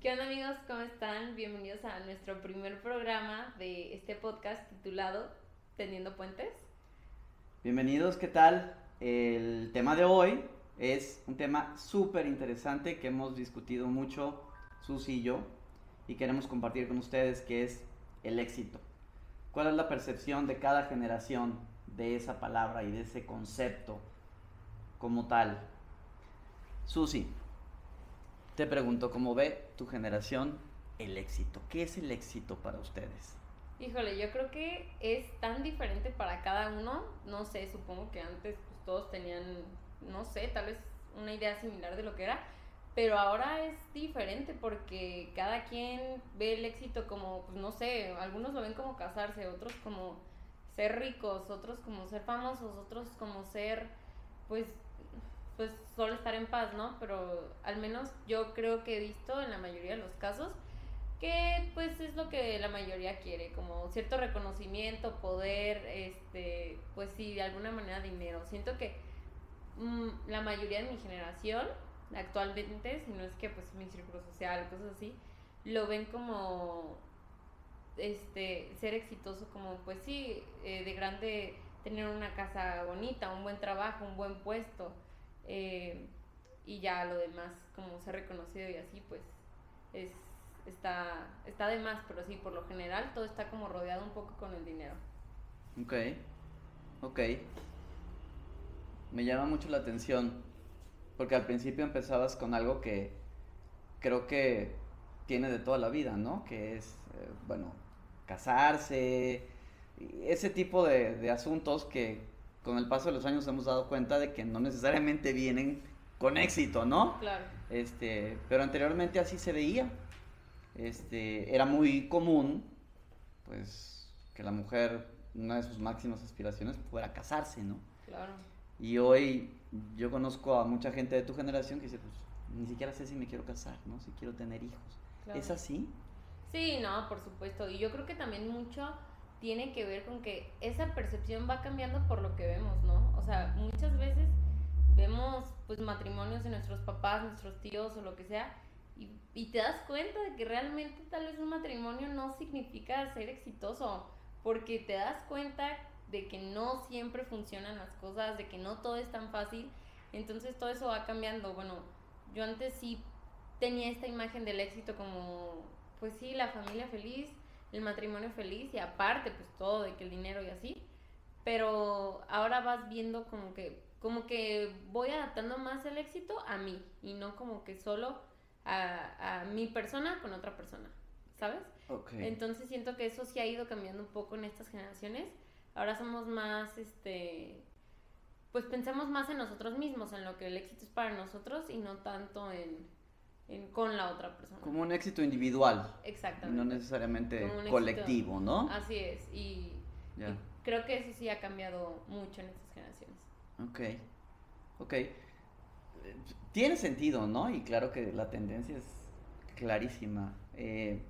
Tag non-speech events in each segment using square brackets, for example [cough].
¿Qué onda amigos? ¿Cómo están? Bienvenidos a nuestro primer programa de este podcast titulado Teniendo Puentes. Bienvenidos, ¿qué tal? El tema de hoy es un tema súper interesante que hemos discutido mucho, Susi y yo, y queremos compartir con ustedes, que es el éxito. ¿Cuál es la percepción de cada generación de esa palabra y de ese concepto como tal? Susi, te pregunto, ¿cómo ve tu generación el éxito? ¿Qué es el éxito para ustedes? Híjole, yo creo que es tan diferente para cada uno. No sé, supongo que antes pues, todos tenían, no sé, tal vez una idea similar de lo que era. Pero ahora es diferente porque cada quien ve el éxito como, pues no sé, algunos lo ven como casarse, otros como ser ricos, otros como ser famosos, otros como ser, pues, pues solo estar en paz, ¿no? Pero al menos yo creo que he visto en la mayoría de los casos que pues es lo que la mayoría quiere, como cierto reconocimiento, poder, este, pues sí, de alguna manera dinero. Siento que mm, la mayoría de mi generación actualmente, si no es que pues mi círculo social, cosas así, lo ven como este ser exitoso como pues sí, eh, de grande tener una casa bonita, un buen trabajo, un buen puesto eh, y ya lo demás como ser reconocido y así pues es está, está de más, pero sí, por lo general todo está como rodeado un poco con el dinero. Ok, ok. Me llama mucho la atención, porque al principio empezabas con algo que creo que tiene de toda la vida, ¿no? Que es, eh, bueno, casarse, ese tipo de asuntos que con el paso de los años hemos dado cuenta de que no necesariamente vienen con éxito, ¿no? Claro. Este, pero anteriormente así se veía este, era muy común, pues, que la mujer, una de sus máximas aspiraciones fuera casarse, ¿no? Claro. Y hoy yo conozco a mucha gente de tu generación que dice, pues, ni siquiera sé si me quiero casar, ¿no? Si quiero tener hijos. ¿Es así? Sí, no, por supuesto. Y yo creo que también mucho tiene que ver con que esa percepción va cambiando por lo que vemos, ¿no? O sea, muchas veces vemos pues matrimonios de nuestros papás, nuestros tíos o lo que sea, y, te das cuenta de que realmente tal vez un matrimonio no significa ser exitoso, porque te das cuenta de que no siempre funcionan las cosas, de que no todo es tan fácil, entonces todo eso va cambiando. Bueno, yo antes sí tenía esta imagen del éxito como, pues sí, la familia feliz, el matrimonio feliz y aparte pues todo de que el dinero y así, pero ahora vas viendo como que como que voy adaptando más el éxito a mí y no como que solo a, mi persona con otra persona, ¿sabes? Entonces siento que eso sí ha ido cambiando un poco en estas generaciones. Ahora somos más, este, pues pensamos más en nosotros mismos, en lo que el éxito es para nosotros y no tanto en, con la otra persona. Como un éxito individual. Exactamente. no necesariamente colectivo, ¿no? Así es. Y, creo que eso sí ha cambiado mucho en estas generaciones. Ok. Ok tiene sentido, ¿no? Y claro que la tendencia es clarísima. Eh,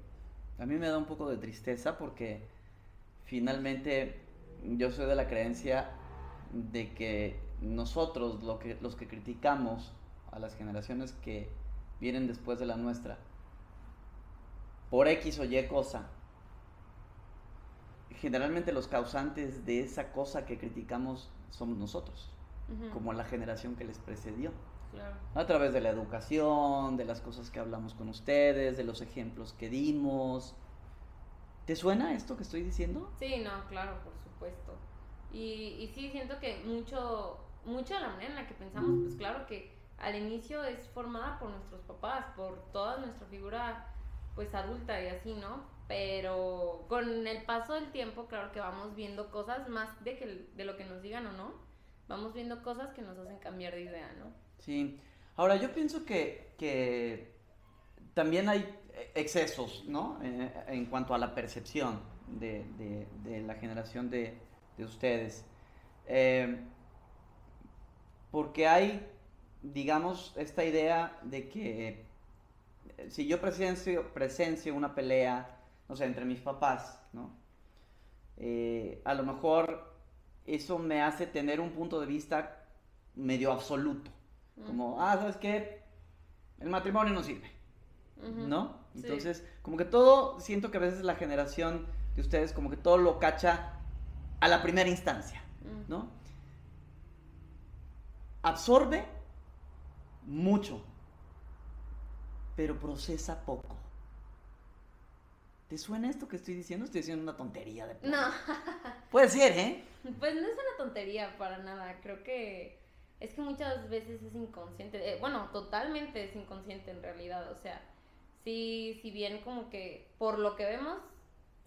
a mí me da un poco de tristeza porque finalmente yo soy de la creencia de que nosotros, lo que, los que criticamos a las generaciones que vienen después de la nuestra, por X o Y cosa, generalmente los causantes de esa cosa que criticamos somos nosotros, como la generación que les precedió. A través de la educación, de las cosas que hablamos con ustedes, de los ejemplos que dimos. ¿Te suena esto que estoy diciendo? Sí, no, claro, por supuesto. Y, y sí, siento que mucho, mucho de la manera en la que pensamos, pues claro que al inicio es formada por nuestros papás, por toda nuestra figura pues adulta y así, ¿no? Pero con el paso del tiempo, claro que vamos viendo cosas más de, que, de lo que nos digan o no, vamos viendo cosas que nos hacen cambiar de idea, ¿no? Sí. Ahora, yo pienso que, también hay excesos, ¿no? Eh, en cuanto a la percepción de, la generación de, ustedes. Eh, porque hay, digamos, esta idea de que eh, si yo presencio, presencio una pelea, no sé, entre mis papás, ¿no? a lo mejor eso me hace tener un punto de vista medio absoluto. Como, ah, ¿sabes qué? El matrimonio no sirve, ¿no? Entonces, como que todo, siento que a veces la generación de ustedes como que todo lo cacha a la primera instancia, Mm. ¿no? Absorbe mucho, pero procesa poco. ¿Te suena esto que estoy diciendo? Estoy diciendo una tontería de plano. No, Puede ser, ¿eh? [laughs] pues no es una tontería para nada. Creo que es que muchas veces es inconsciente. eh, bueno, totalmente es inconsciente en realidad. O sea, sí, si bien como que por lo que vemos,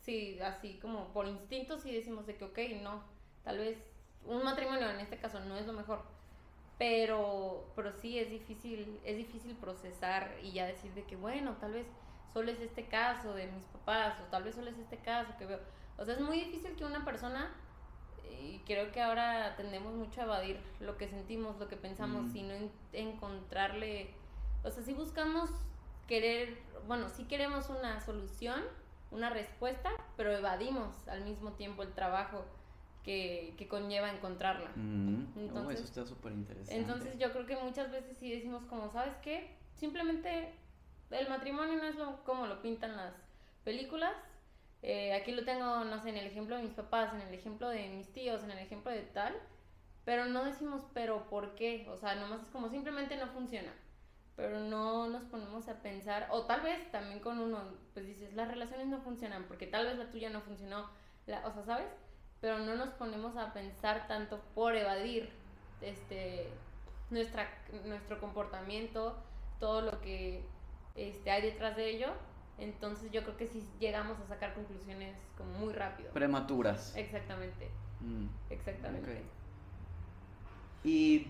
sí, así como por instinto sí decimos de que, ok, no, tal vez un matrimonio en este caso no es lo mejor. Pero, pero sí es difícil, es difícil procesar y ya decir de que, bueno, tal vez solo es este caso de mis papás o tal vez solo es este caso que veo. O sea, es muy difícil que una persona, y creo que ahora tendemos mucho a evadir lo que sentimos, lo que pensamos, Mm. y no en- encontrarle, o sea, si buscamos querer, bueno, si queremos una solución, una respuesta, pero evadimos al mismo tiempo el trabajo que, que conlleva encontrarla. Mm, oh, Entonces- eso está súper interesante. Entonces yo creo que muchas veces sí decimos como, ¿sabes qué? Simplemente el matrimonio no es lo, como lo pintan las películas. Eh, aquí lo tengo, no sé, en el ejemplo de mis papás, en el ejemplo de mis tíos, en el ejemplo de tal. Pero no decimos, pero ¿por qué? O sea, nomás es como simplemente no funciona. Pero no nos ponemos a pensar, o tal vez también con uno, pues dices, las relaciones no funcionan, porque tal vez la tuya no funcionó, la, o sea, ¿sabes? Pero no nos ponemos a pensar tanto por evadir este nuestra nuestro comportamiento, todo lo que este hay detrás de ello. Entonces yo creo que sí llegamos a sacar conclusiones como muy rápido. Prematuras. Exactamente, Mm. exactamente. Y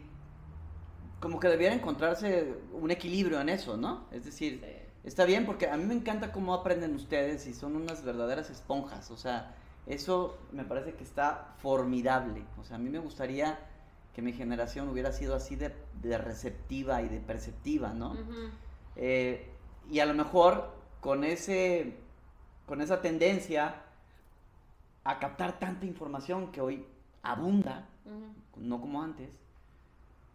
como que debiera encontrarse un equilibrio en eso, ¿no? Es decir, Sí. está bien porque a mí me encanta cómo aprenden ustedes y son unas verdaderas esponjas, o sea, eso me parece que está formidable, o sea, a mí me gustaría que mi generación hubiera sido así de, de receptiva y de perceptiva, ¿no? Eh, y a lo mejor con ese con esa tendencia a captar tanta información que hoy abunda, no como antes,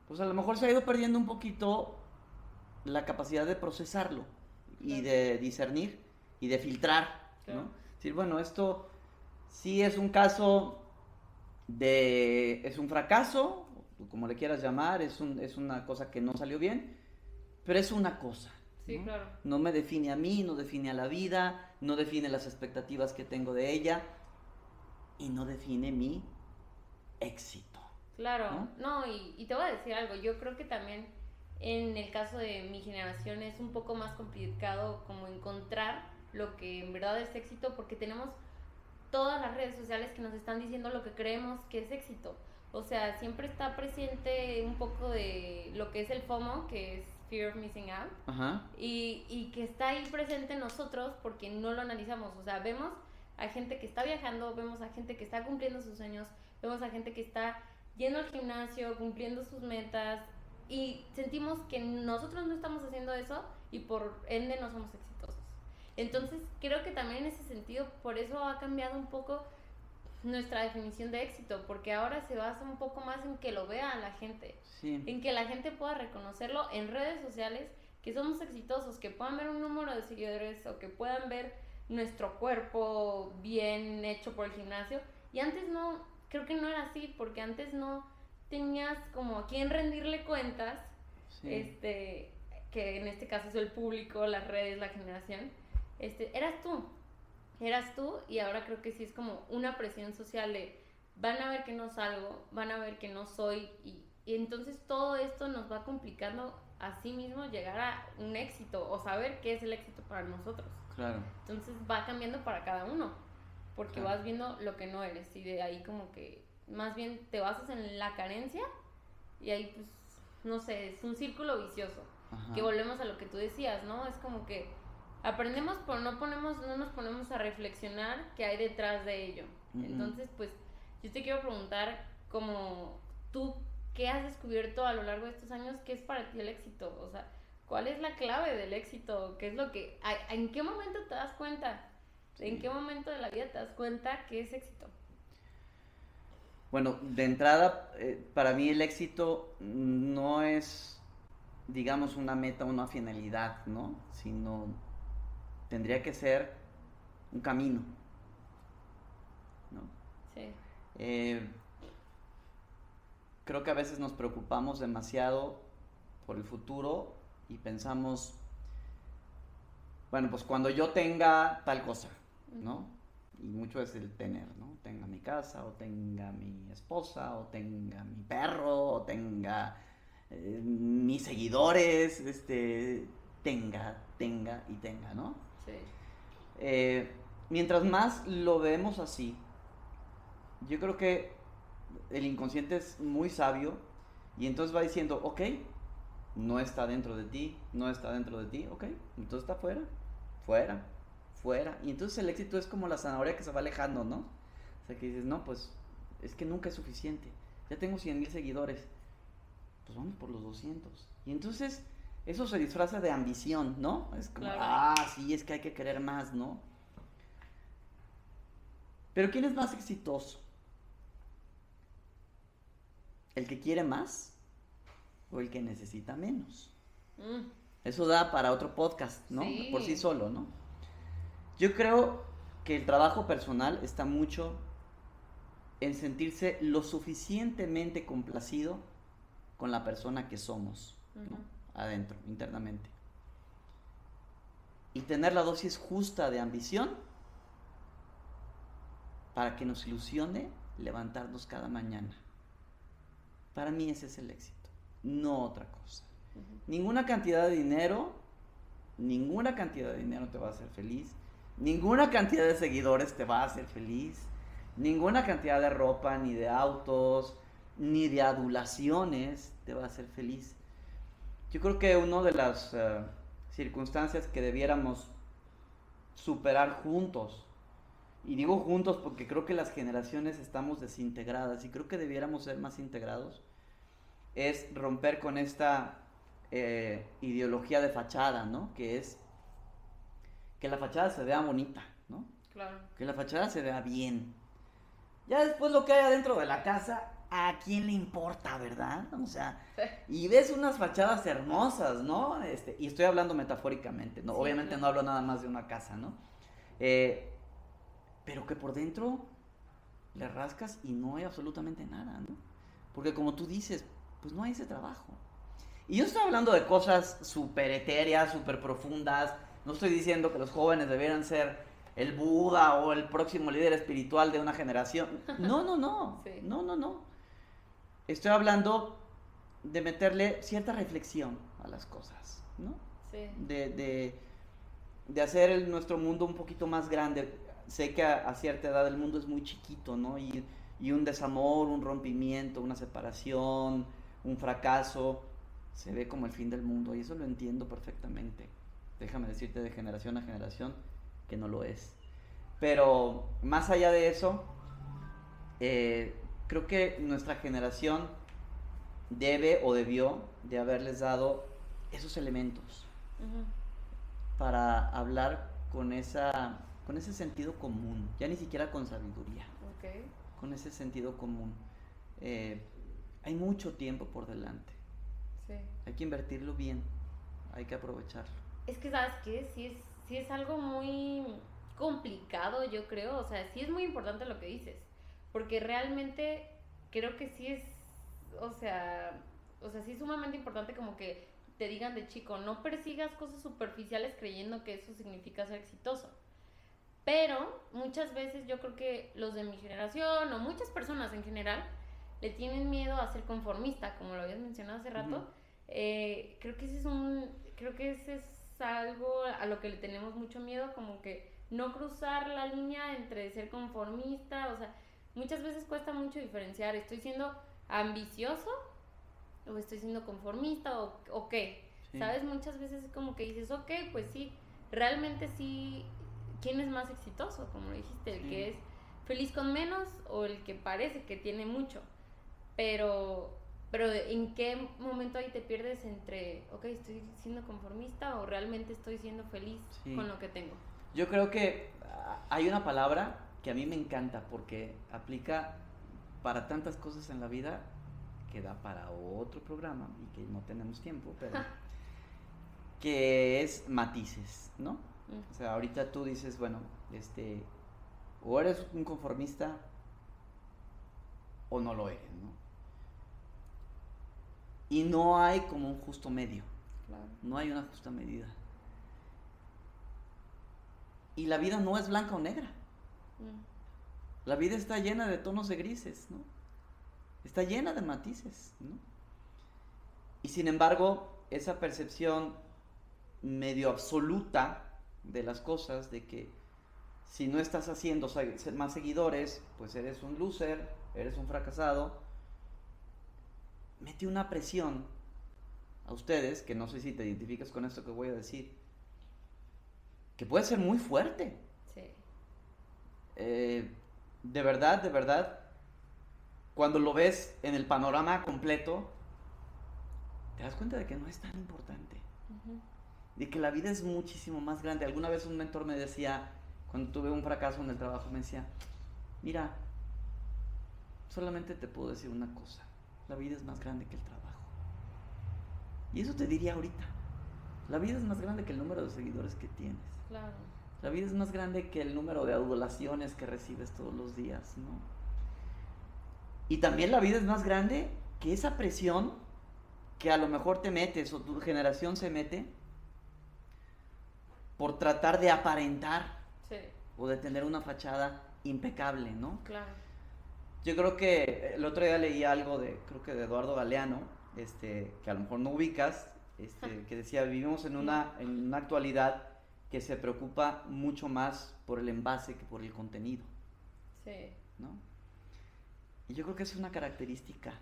pues a lo mejor se ha ido perdiendo un poquito la capacidad de procesarlo y de discernir y de filtrar, Claro. ¿no? Decir, bueno, esto sí es un caso de, es un fracaso, como le quieras llamar, es, un, es una cosa que no salió bien, pero es una cosa. Sí, ¿no? claro. No me define a mí, no define a la vida, no define las expectativas que tengo de ella y no define mi éxito. Claro, no, y, y te voy a decir algo, yo creo que también en el caso de mi generación es un poco más complicado como encontrar lo que en verdad es éxito porque tenemos todas las redes sociales que nos están diciendo lo que creemos que es éxito. O sea, siempre está presente un poco de lo que es el FOMO, que es Fear of Missing Out, Ajá. y, y que está ahí presente en nosotros porque no lo analizamos. O sea, vemos a gente que está viajando, vemos a gente que está cumpliendo sus sueños, vemos a gente que está yendo al gimnasio, cumpliendo sus metas y sentimos que nosotros no estamos haciendo eso y por ende no somos exitosos. Entonces creo que también en ese sentido por eso ha cambiado un poco nuestra definición de éxito, porque ahora se basa un poco más en que lo vea la gente Sí. en que la gente pueda reconocerlo en redes sociales, que somos exitosos, que puedan ver un número de seguidores o que puedan ver nuestro cuerpo bien hecho por el gimnasio. Y antes no, creo que no era así, porque antes no tenías como a quién rendirle cuentas, sí. este, que en este caso es el público, las redes, la generación, este, eras tú, eras tú y ahora creo que sí es como una presión social de van a ver que no salgo, van a ver que no soy y, y entonces todo esto nos va complicando a sí mismo llegar a un éxito o saber qué es el éxito para nosotros. Claro. Entonces va cambiando para cada uno, porque Claro. vas viendo lo que no eres y de ahí como que más bien te basas en la carencia y ahí pues no sé, es un círculo vicioso. Ajá. Que volvemos a lo que tú decías, ¿no? Es como que aprendemos pero no ponemos no nos ponemos a reflexionar qué hay detrás de ello. Entonces, pues yo te quiero preguntar como tú qué has descubierto a lo largo de estos años qué es para ti el éxito, o sea, ¿cuál es la clave del éxito? ¿Qué es lo que a- en qué momento te das cuenta? ¿En qué momento de la vida te das cuenta que es éxito? Bueno, de entrada, eh, para mí el éxito no es, digamos, una meta, una finalidad, ¿no? Sino tendría que ser un camino. ¿no? Sí. Eh, creo que a veces nos preocupamos demasiado por el futuro y pensamos, bueno, pues cuando yo tenga tal cosa, ¿no? Y mucho es el tener, ¿no? Tenga mi casa, o tenga mi esposa, o tenga mi perro, o tenga eh, mis seguidores, este, tenga, tenga y tenga, ¿no? Eh, mientras más lo vemos así, yo creo que el inconsciente es muy sabio y entonces va diciendo, ok, no está dentro de ti, no está dentro de ti, ok, entonces está fuera, fuera, fuera. Y entonces el éxito es como la zanahoria que se va alejando, ¿no? O sea, que dices, no, pues es que nunca es suficiente. Ya tengo 100 mil seguidores, pues vamos por los 200. Y entonces eso se disfraza de ambición, ¿no? Es como, Claro. ah, sí, es que hay que querer más, ¿no? Pero ¿quién es más exitoso? ¿El que quiere más o el que necesita menos? Mm, Eso da para otro podcast, ¿no? Sí. Por sí solo, ¿no? Yo creo que el trabajo personal está mucho en sentirse lo suficientemente complacido con la persona que somos, ¿no? Adentro, internamente. Y tener la dosis justa de ambición para que nos ilusione levantarnos cada mañana. Para mí ese es el éxito, no otra cosa. Ninguna cantidad de dinero, ninguna cantidad de dinero te va a hacer feliz. Ninguna cantidad de seguidores te va a hacer feliz. Ninguna cantidad de ropa, ni de autos, ni de adulaciones te va a hacer feliz. Yo creo que una de las eh, circunstancias que debiéramos superar juntos, y digo juntos porque creo que las generaciones estamos desintegradas y creo que debiéramos ser más integrados, es romper con esta eh, ideología de fachada, ¿no? Que es que la fachada se vea bonita, ¿no? Claro. Que la fachada se vea bien. Ya después lo que hay adentro de la casa, ¿a quién le importa, verdad? O sea, y ves unas fachadas hermosas, ¿no? Este, y estoy hablando metafóricamente, ¿no? Sí, Obviamente claro. no hablo nada más de una casa, ¿no? Eh, pero que por dentro le rascas y no hay absolutamente nada, ¿no? Porque como tú dices, pues no hay ese trabajo. Y yo estoy hablando de cosas súper etéreas, súper profundas. No estoy diciendo que los jóvenes debieran ser el Buda o el próximo líder espiritual de una generación. No, no, no. Sí. No, no, no. Estoy hablando de meterle cierta reflexión a las cosas, ¿no? Sí. de, de, de hacer el- nuestro mundo un poquito más grande. Sé que a, a cierta edad el mundo es muy chiquito, ¿no? Y, y un desamor, un rompimiento, una separación, un fracaso, se ve como el fin del mundo y eso lo entiendo perfectamente. Déjame decirte de generación a generación que no lo es. Pero más allá de eso, eh, creo que nuestra generación debe o debió de haberles dado esos elementos Ujú. para hablar con esa con ese sentido común, ya ni siquiera con sabiduría, Ok. con ese sentido común. Eh, hay mucho tiempo por delante, Sí. hay que invertirlo bien, hay que aprovecharlo. Es que, ¿sabes qué? Sí es, sí es algo muy complicado, yo creo. O sea, sí es muy importante lo que dices. Porque realmente creo que sí es, o sea, o sea, sí es sumamente importante como que te digan de chico, no persigas cosas superficiales creyendo que eso significa ser exitoso. Pero muchas veces yo creo que los de mi generación o muchas personas en general le tienen miedo a ser conformista, como lo habías mencionado hace rato. Ujú. Eh, creo que ese es un, creo que ese es algo a lo que le tenemos mucho miedo, como que no cruzar la línea entre ser conformista, o sea, muchas veces cuesta mucho diferenciar, estoy siendo ambicioso o estoy siendo conformista o, o qué, Sí. ¿sabes? Muchas veces es como que dices, ok, pues sí, realmente sí, ¿quién es más exitoso? Como dijiste, el Sí. que es feliz con menos o el que parece que tiene mucho. Pero, pero ¿en qué momento ahí te pierdes entre, ok, estoy siendo conformista o realmente estoy siendo feliz Sí. con lo que tengo? Yo creo que ah, hay una palabra que a mí me encanta porque aplica para tantas cosas en la vida que da para otro programa y que no tenemos tiempo, pero que es matices, ¿no? O sea, ahorita tú dices, bueno, este, o eres un conformista o no lo eres, ¿no? Y no hay como un justo medio. No hay una justa medida. Y la vida no es blanca o negra. La vida está llena de tonos de grises, ¿no? Está llena de matices, ¿no? Y sin embargo, esa percepción medio absoluta de las cosas, de que si no estás haciendo más seguidores, pues eres un loser, eres un fracasado, mete una presión a ustedes, que no sé si te identificas con esto que voy a decir, que puede ser muy fuerte. Eh, de verdad, de verdad, cuando lo ves en el panorama completo, te das cuenta de que no es tan importante. De que la vida es muchísimo más grande. Alguna vez un mentor me decía, cuando tuve un fracaso en el trabajo, me decía, mira, solamente te puedo decir una cosa, la vida es más grande que el trabajo. Y eso te diría ahorita, la vida es más grande que el número de seguidores que tienes. Claro. La vida es más grande que el número de adulaciones que recibes todos los días, ¿no? Y también la vida es más grande que esa presión que a lo mejor te metes o tu generación se mete por tratar de aparentar o de tener una fachada impecable, ¿no? Claro. Yo creo que el otro día leí algo de, creo que de Eduardo Galeano, este, que a lo mejor no ubicas, este, que decía, vivimos en una, en una actualidad que se preocupa mucho más por el envase que por el contenido. Sí. ¿No? Y yo creo que es una característica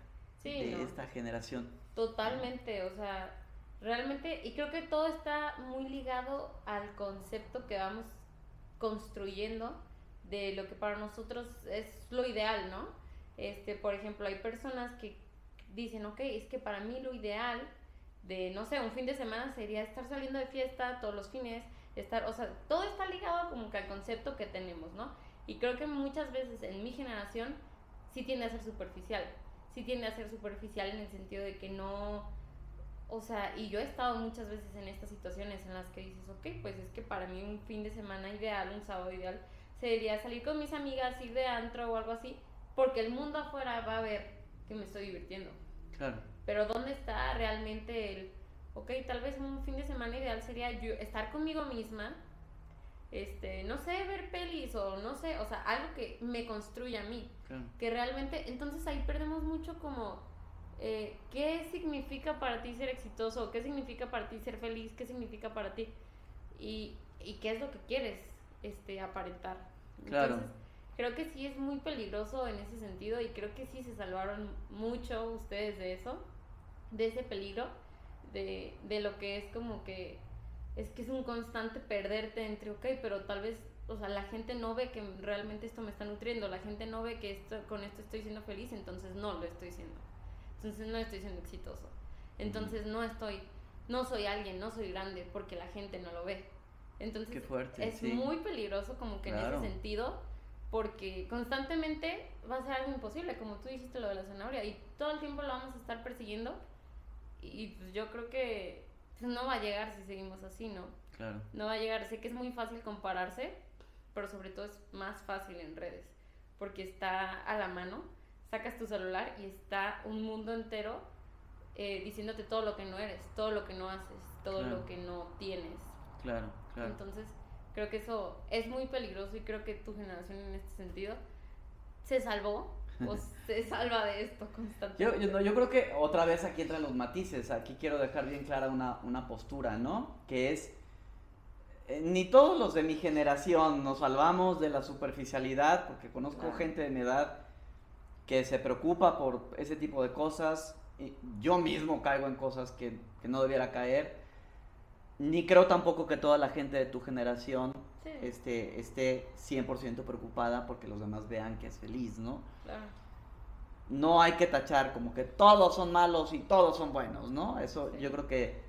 de esta generación. Totalmente, o sea, realmente, y creo que todo está muy ligado al concepto que vamos construyendo de lo que para nosotros es lo ideal, ¿no? Este, por ejemplo, hay personas que dicen, ok, es que para mí lo ideal de, no sé, un fin de semana sería estar saliendo de fiesta todos los fines, estar, o sea, todo está ligado como que al concepto que tenemos, ¿no? Y creo que muchas veces en mi generación sí tiende a ser superficial, sí tiende a ser superficial en el sentido de que no, o sea, y yo he estado muchas veces en estas situaciones en las que dices, ok, pues es que para mí un fin de semana ideal, un sábado ideal, sería salir con mis amigas, ir de antro o algo así, porque el mundo afuera va a ver que me estoy divirtiendo. Claro. Pero ¿dónde está realmente el, ok, tal vez un fin de semana ideal sería yo estar conmigo misma, este, no sé, ver pelis o no sé, o sea, algo que me construya a mí. Que realmente, entonces ahí perdemos mucho como eh, qué significa para ti ser exitoso, qué significa para ti ser feliz, qué significa para ti y, y qué es lo que quieres este, aparentar. Claro. Entonces, creo que sí es muy peligroso en ese sentido y creo que sí se salvaron mucho ustedes de eso, de ese peligro, de, de lo que es como que es que es un constante perderte entre, ok, pero tal vez, o sea, la gente no ve que realmente esto me está nutriendo, la gente no ve que esto, con esto estoy siendo feliz, entonces no lo estoy siendo. Entonces no estoy siendo exitoso. Entonces no estoy, no soy alguien, no soy grande porque la gente no lo ve. Entonces es muy peligroso como que en ese sentido porque constantemente va a ser algo imposible, como tú dijiste lo de la zanahoria, y todo el tiempo lo vamos a estar persiguiendo y pues yo creo que no va a llegar si seguimos así, ¿no? Claro. No va a llegar, sé que es muy fácil compararse, pero sobre todo es más fácil en redes, porque está a la mano, sacas tu celular y está un mundo entero eh, diciéndote todo lo que no eres, todo lo que no haces, todo lo que no tienes. Claro, claro. Entonces, creo que eso es muy peligroso y creo que tu generación en este sentido se salvó o se salva de esto constantemente. Yo, yo, creo que otra vez aquí entran los matices, aquí quiero dejar bien clara una, una postura, ¿no? Que es, eh, ni todos los de mi generación nos salvamos de la superficialidad, porque conozco gente de mi edad que se preocupa por ese tipo de cosas, y yo mismo caigo en cosas que, que no debiera caer ni creo tampoco que toda la gente de tu generación este, esté 100% preocupada porque los demás vean que es feliz, ¿no? Claro. No hay que tachar como que todos son malos y todos son buenos, ¿no? Eso yo creo que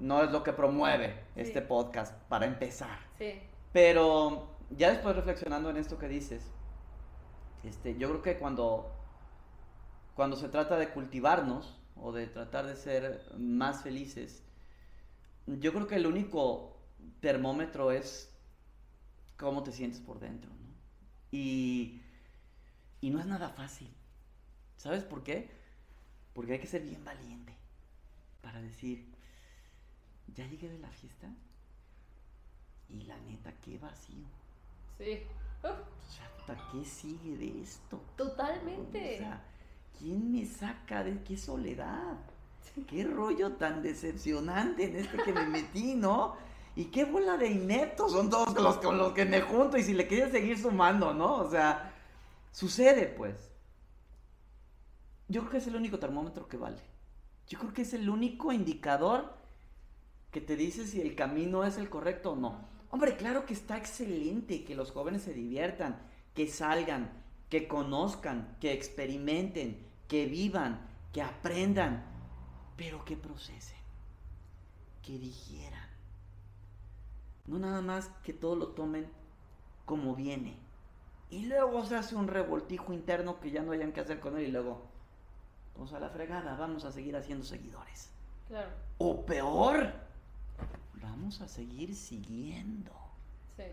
no es lo que promueve este podcast para empezar. Sí. Pero ya después reflexionando en esto que dices, este, yo creo que cuando, cuando se trata de cultivarnos o de tratar de ser más felices, yo creo que el único termómetro es cómo te sientes por dentro, ¿no? Y, y no es nada fácil. ¿Sabes por qué? Porque hay que ser bien valiente para decir, ya llegué de la fiesta y la neta, qué vacío. Sí. Sea, ¿qué sigue de esto? Totalmente. O sea, ¿quién me saca de qué soledad? Qué rollo tan decepcionante en este que me metí, ¿no? Y qué bola de ineptos son todos los con los que me junto y si le quieres seguir sumando, ¿no? O sea, sucede pues. Yo creo que es el único termómetro que vale. Yo creo que es el único indicador que te dice si el camino es el correcto o no. Hombre, claro que está excelente que los jóvenes se diviertan, que salgan, que conozcan, que experimenten, que vivan, que aprendan, pero que procesen, que digieran. No nada más que todo lo tomen como viene. Y luego se hace un revoltijo interno que ya no hayan que hacer con él y luego, vamos a la fregada, vamos a seguir haciendo seguidores. Claro. O peor, vamos a seguir siguiendo. Sí.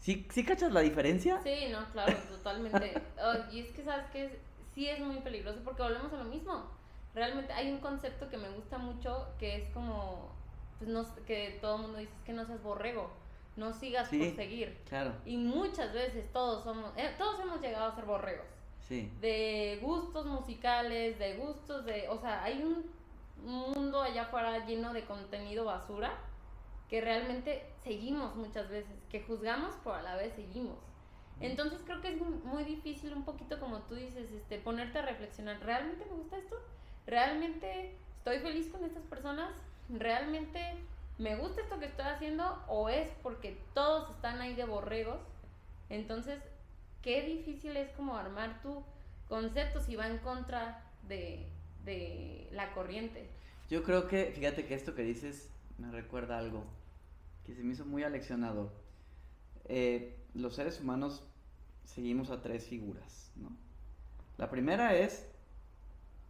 ¿Sí, ¿Sí cachas la diferencia? Sí, no, claro, totalmente. [laughs] Oh, y es que, ¿sabes que Sí es muy peligroso porque volvemos a lo mismo. Realmente hay un concepto que me gusta mucho que es como, pues no, que todo el mundo dice, es que no seas borrego, no sigas por seguir. Claro. Y muchas veces todos somos, eh, todos hemos llegado a ser borregos. Sí. De gustos musicales, de gustos de, o sea, hay un mundo allá afuera lleno de contenido basura que realmente seguimos muchas veces, que juzgamos, pero a la vez seguimos. Entonces creo que es muy difícil un poquito como tú dices, este, ponerte a reflexionar, ¿realmente me gusta esto? ¿Realmente estoy feliz con estas personas? ¿Realmente me gusta esto que estoy haciendo? ¿O es porque todos están ahí de borregos? Entonces, qué difícil es como armar tu concepto si va en contra de, de la corriente. Yo creo que, fíjate que esto que dices me recuerda algo que se me hizo muy aleccionado. Eh, los seres humanos seguimos a tres figuras, ¿no? La primera es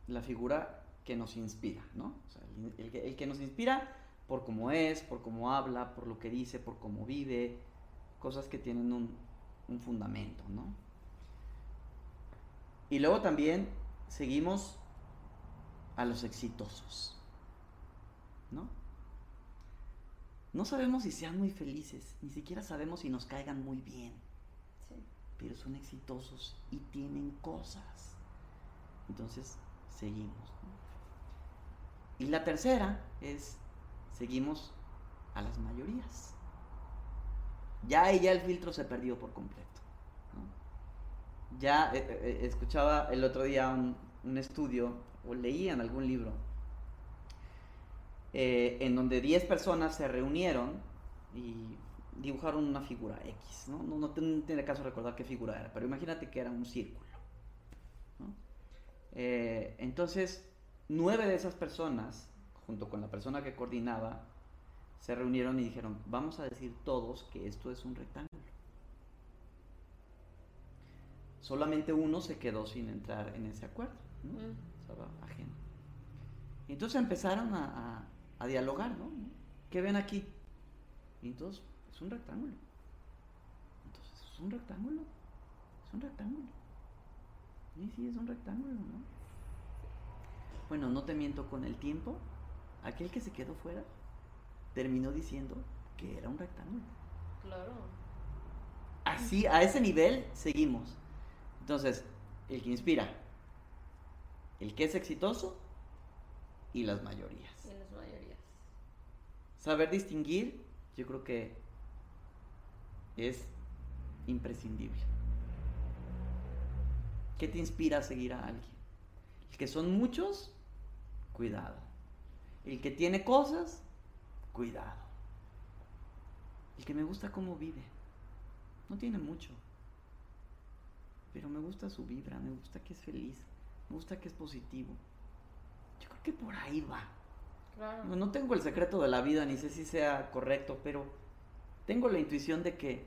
la figura que nos inspira, ¿no? El, que, nos inspira por cómo es, por cómo habla, por lo que dice, por cómo vive, cosas que tienen un, un fundamento, ¿no? Y luego también seguimos a los exitosos, ¿no? No sabemos si sean muy felices, ni siquiera sabemos si nos caigan muy bien, sí. pero son exitosos y tienen cosas. Entonces, seguimos. Y la tercera es, seguimos a las mayorías. Ya ya el filtro se perdió por completo. Ya eh, eh, eh, escuchaba el otro día un, un estudio o leía en algún libro en donde 10 personas se reunieron y dibujaron una figura X, ¿no? No, tiene caso recordar qué figura era, pero imagínate que era un círculo. Eh, entonces, nueve de esas personas, junto con la persona que coordinaba, se reunieron y dijeron, vamos a decir todos que esto es un rectángulo. Solamente uno se quedó sin entrar en ese acuerdo. ¿no? Estaba ajeno. entonces empezaron a, a, dialogar, ¿no? ¿Qué ven aquí? Y entonces, es un rectángulo. Entonces, es un rectángulo. Es un rectángulo. Sí, sí, es un rectángulo, ¿no? Bueno, no te miento con el tiempo. Aquel que se quedó fuera terminó diciendo que era un rectángulo. Claro. Así, a ese nivel seguimos. Entonces, el que inspira, el que es exitoso y las mayorías. Y las mayorías. Saber distinguir, yo creo que es imprescindible. ¿Qué te inspira a seguir a alguien? El que son muchos, cuidado. El que tiene cosas, cuidado. El que me gusta cómo vive. No tiene mucho pero me gusta su vibra, me gusta que es feliz, me gusta que es positivo. Yo creo que por ahí va. Claro. No, tengo el secreto de la vida, ni sé si sea correcto, pero tengo la intuición de que,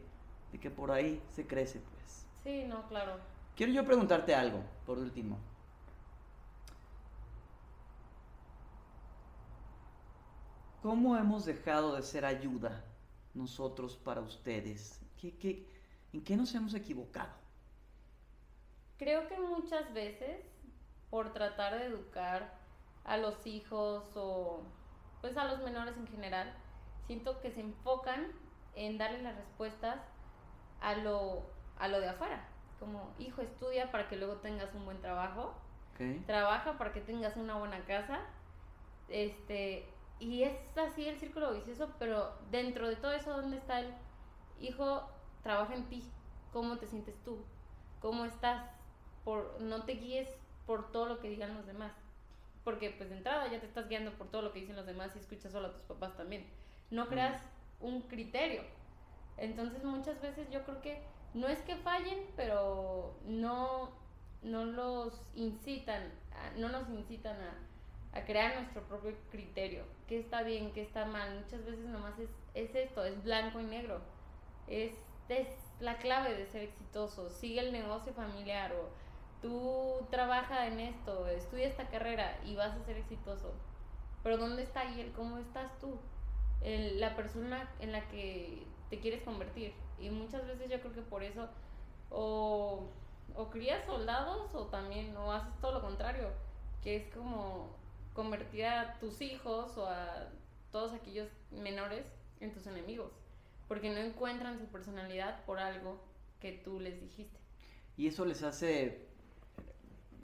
de que por ahí se crece, pues. Sí, no, claro. Quiero yo preguntarte algo, por último. ¿Cómo hemos dejado de ser ayuda nosotros para ustedes? ¿Qué, qué, en qué nos hemos equivocado? Creo que muchas veces por tratar de educar a los hijos o pues a los menores en general, siento que se enfocan en darle las respuestas a lo, a lo de afuera. Como, hijo, estudia para que luego tengas un buen trabajo. Trabaja para que tengas una buena casa. Este, y es así el círculo vicioso, pero dentro de todo eso, ¿dónde está el hijo? Trabaja en ti. ¿Cómo te sientes tú? ¿Cómo estás? Por, no te guíes por todo lo que digan los demás. Porque pues de entrada ya te estás guiando por todo lo que dicen los demás y escuchas solo a tus papás también. No creas un criterio. Entonces muchas veces yo creo que no es que fallen, pero no, no los incitan, no nos incitan a, a, crear nuestro propio criterio. ¿Qué está bien, qué está mal? Muchas veces nomás es, es esto, es blanco y negro. Es, es la clave de ser exitoso. Sigue el negocio familiar o tú trabaja en esto, estudia esta carrera y vas a ser exitoso. Pero ¿dónde está ahí el cómo estás tú? la persona en la que te quieres convertir. Y muchas veces yo creo que por eso o, o crías soldados o también o haces todo lo contrario, que es como convertir a tus hijos o a todos aquellos menores en tus enemigos, porque no encuentran su personalidad por algo que tú les dijiste. ¿Y eso les hace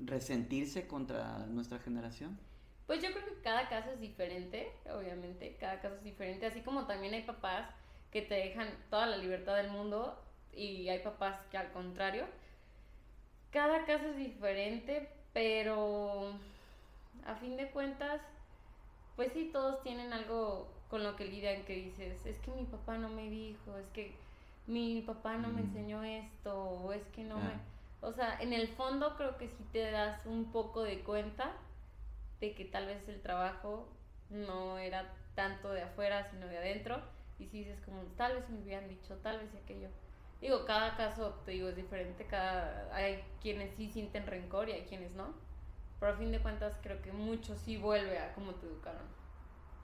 resentirse contra nuestra generación? Pues yo creo que cada caso es diferente, obviamente, cada caso es diferente, así como también hay papás que te dejan toda la libertad del mundo y hay papás que al contrario. Cada caso es diferente, pero a fin de cuentas, pues sí, todos tienen algo con lo que lidian que dices, es que mi papá no me dijo, es que mi papá no me mm. enseñó esto, o es que no me o sea, en el fondo creo que sí te das un poco de cuenta de que tal vez el trabajo no era tanto de afuera, sino de adentro. Y si dices como, tal vez me hubieran dicho, tal vez aquello. Digo, cada caso, te digo, es diferente. Cada, hay quienes sí sienten rencor y hay quienes no. Pero a fin de cuentas creo que mucho sí vuelve a cómo te educaron.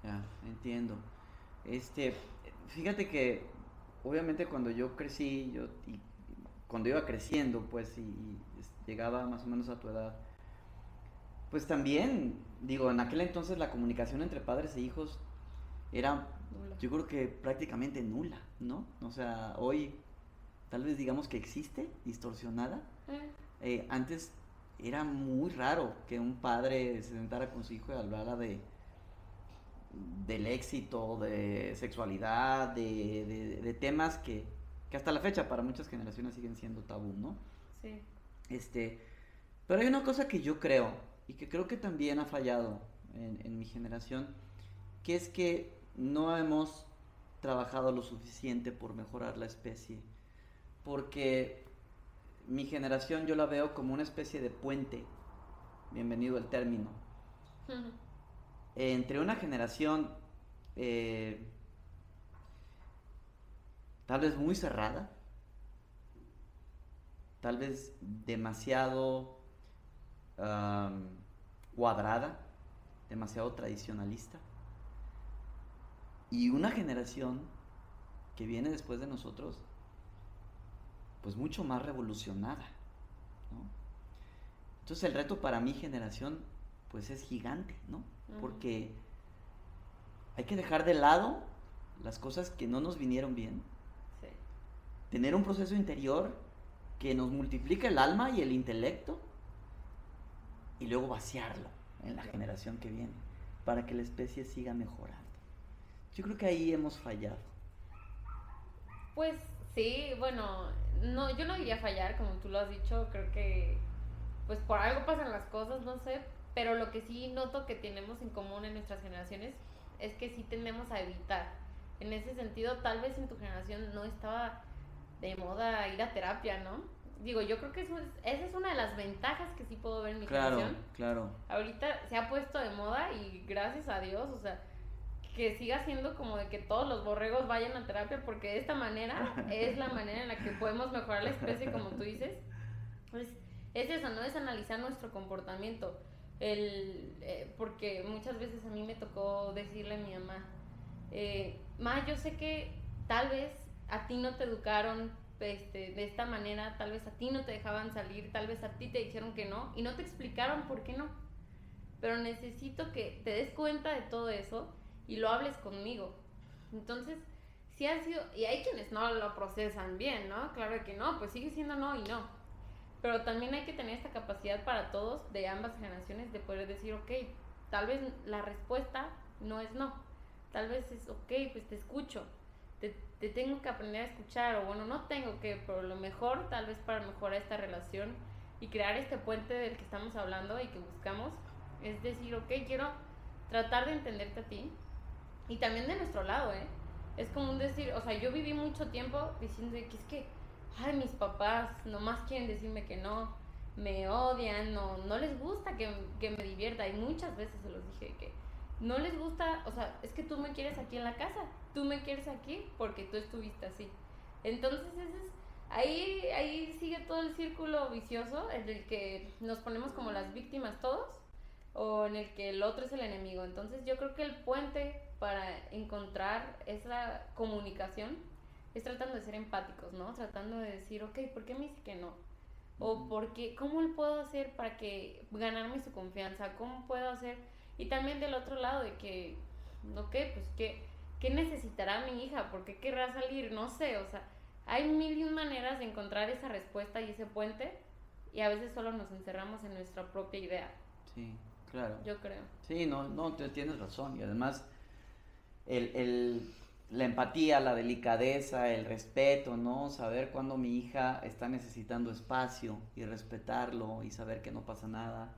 Ya, entiendo. Este, fíjate que obviamente cuando yo crecí, yo cuando iba creciendo, pues, y, llegaba más o menos a tu edad, pues también, digo, en aquel entonces la comunicación entre padres e hijos era, yo creo que prácticamente nula, ¿no? O sea, hoy tal vez digamos que existe, distorsionada. Eh. Eh, antes era muy raro que un padre se sentara con su hijo y hablara de del éxito, de sexualidad, de temas que, que hasta la fecha para muchas generaciones siguen siendo tabú, ¿no? Sí. Este, pero hay una cosa que yo creo, y que creo que también ha fallado en, mi generación, que es que no hemos trabajado lo suficiente por mejorar la especie. Porque mi generación yo la veo como una especie de puente, bienvenido el término, entre una generación eh, tal vez muy cerrada, tal vez demasiado cuadrada, demasiado tradicionalista, y una generación que viene después de nosotros, pues mucho más revolucionada. Entonces el reto para mi generación, pues es gigante, ¿no? Porque hay que dejar de lado las cosas que no nos vinieron bien tener un proceso interior que nos multiplique el alma y el intelecto y luego vaciarlo en la generación que viene para que la especie siga mejorando. Yo creo que ahí hemos fallado. Pues sí, bueno, no, yo no diría fallar, como tú lo has dicho, creo que pues por algo pasan las cosas, no sé, pero lo que sí noto que tenemos en común en nuestras generaciones es que sí tendemos a evitar. En ese sentido, tal vez en tu generación no estaba de moda ir a terapia, ¿no? Digo, yo creo que eso es, esa es una de las ventajas que sí puedo ver en mi claro, Claro, Ahorita se ha puesto de moda y gracias a Dios, o sea, que siga siendo como de que todos los borregos vayan a terapia porque de esta manera es la manera en la que podemos mejorar la especie, como tú dices. Pues es eso, ¿no? Es analizar nuestro comportamiento. El, eh, porque muchas veces a mí me tocó decirle a mi mamá, eh, Ma, yo sé que tal vez a ti no te educaron este, de esta manera, tal vez a ti no te dejaban salir, tal vez a ti te dijeron que no y no te explicaron por qué no. Pero necesito que te des cuenta de todo eso y lo hables conmigo. Entonces, si ha sido, y hay quienes no lo procesan bien, ¿no? Claro que no, pues sigue siendo no y no. Pero también hay que tener esta capacidad para todos de ambas generaciones de poder decir, ok, tal vez la respuesta no es no, tal vez es, ok, pues te escucho, te, te tengo que aprender a escuchar, o bueno, no tengo que, pero lo mejor, tal vez para mejorar esta relación y crear este puente del que estamos hablando y que buscamos, es decir, ok, quiero tratar de entenderte a ti y también de nuestro lado, ¿eh? Es como un decir, o sea, yo viví mucho tiempo diciendo que es que, ay, mis papás nomás quieren decirme que no, me odian, no, no les gusta que, que me divierta. Y muchas veces se los dije que no les gusta, o sea, es que tú me quieres aquí en la casa, tú me quieres aquí porque tú estuviste así. Entonces, ese es, ahí, ahí sigue todo el círculo vicioso en el que nos ponemos como las víctimas todos o en el que el otro es el enemigo. Entonces, yo creo que el puente para encontrar esa comunicación es tratando de ser empáticos, ¿no? Tratando de decir, ok, ¿por qué me dice que no? O porque, ¿cómo le puedo hacer para que ganarme su confianza? ¿Cómo puedo hacer? Y también del otro lado de que, ok, pues ¿qué, qué necesitará mi hija? ¿Por qué querrá salir? No sé, o sea, hay mil y un maneras de encontrar esa respuesta y ese puente y a veces solo nos encerramos en nuestra propia idea. Sí, claro. Yo creo. Sí, no, no, tienes razón. Y además, el, el la empatía, la delicadeza, el respeto, ¿no? Saber cuando mi hija está necesitando espacio y respetarlo y saber que no pasa nada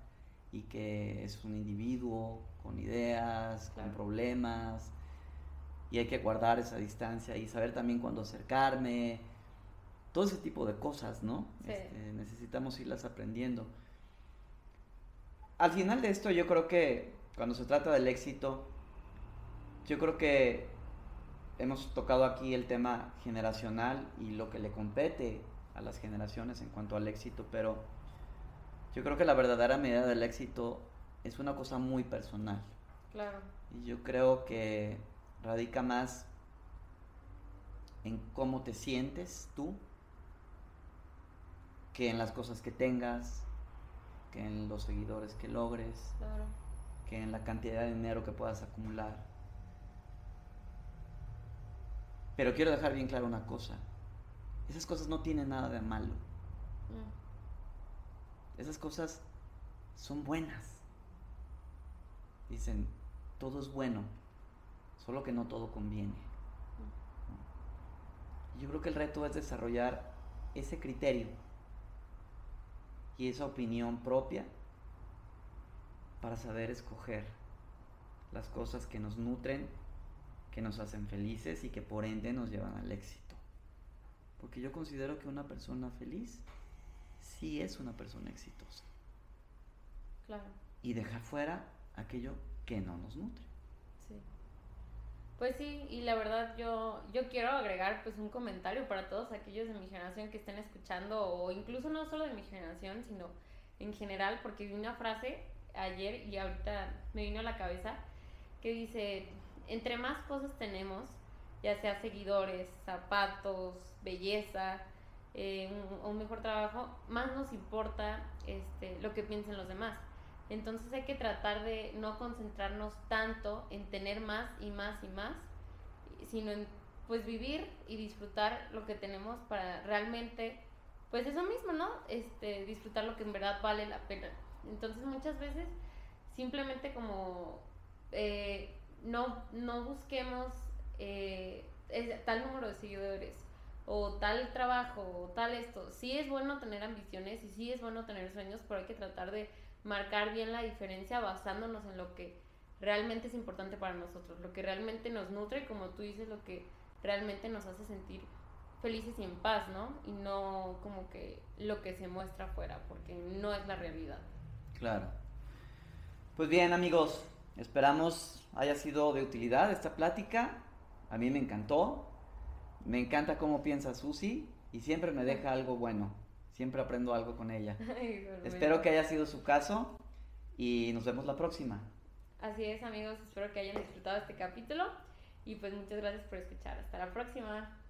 y que es un individuo con ideas, con problemas y hay que guardar esa distancia y saber también cuándo acercarme, todo ese tipo de cosas, ¿no? Este, necesitamos irlas aprendiendo. Al final de esto yo creo que cuando se trata del éxito, yo creo que hemos tocado aquí el tema generacional y lo que le compete a las generaciones en cuanto al éxito, pero yo creo que la verdadera medida del éxito es una cosa muy personal. Claro. Y yo creo que radica más en cómo te sientes tú que en las cosas que tengas, que en los seguidores que logres, claro. que en la cantidad de dinero que puedas acumular. Pero quiero dejar bien claro una cosa. Esas cosas no tienen nada de malo. Mm. Esas cosas son buenas. Dicen, todo es bueno, solo que no todo conviene. Yo creo que el reto es desarrollar ese criterio y esa opinión propia para saber escoger las cosas que nos nutren, que nos hacen felices y que por ende nos llevan al éxito. Porque yo considero que una persona feliz sí es una persona exitosa. Claro. Y dejar fuera aquello que no nos nutre. Sí. Pues sí, y la verdad yo, yo quiero agregar pues un comentario para todos aquellos de mi generación que estén escuchando, o incluso no solo de mi generación, sino en general, porque vi una frase ayer y ahorita me vino a la cabeza que dice, entre más cosas tenemos, ya sea seguidores, zapatos, belleza, eh, un, mejor trabajo, más nos importa este, lo que piensen los demás. Entonces hay que tratar de no concentrarnos tanto en tener más y más y más, sino en pues vivir y disfrutar lo que tenemos para realmente, pues eso mismo, ¿no? Este, disfrutar lo que en verdad vale la pena. Entonces muchas veces simplemente como eh, no, no busquemos eh, tal número de seguidores o tal trabajo o tal esto. Sí es bueno tener ambiciones y sí es bueno tener sueños, pero hay que tratar de marcar bien la diferencia basándonos en lo que realmente es importante para nosotros, lo que realmente nos nutre, como tú dices, lo que realmente nos hace sentir felices y en paz, ¿no? Y no como que lo que se muestra afuera, porque no es la realidad. Claro. Pues bien, amigos, esperamos haya sido de utilidad esta plática. A mí me encantó. Me encanta cómo piensa Susi y siempre me deja algo bueno. Siempre aprendo algo con ella. [laughs] espero que haya sido su caso y nos vemos la próxima. Así es, amigos. Espero que hayan disfrutado este capítulo. Y pues muchas gracias por escuchar. Hasta la próxima.